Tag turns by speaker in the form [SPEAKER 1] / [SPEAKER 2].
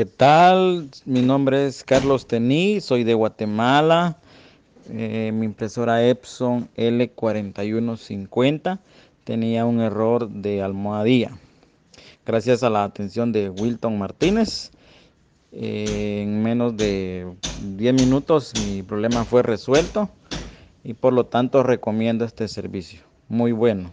[SPEAKER 1] ¿qué tal? Mi nombre es Carlos Tení, soy de Guatemala. Eh, mi impresora Epson L4150 tenía un error de almohadilla. Gracias a la atención de Wilton Martínez, eh, en menos de 10 minutos mi problema fue resuelto y por lo tanto recomiendo este servicio. Muy bueno.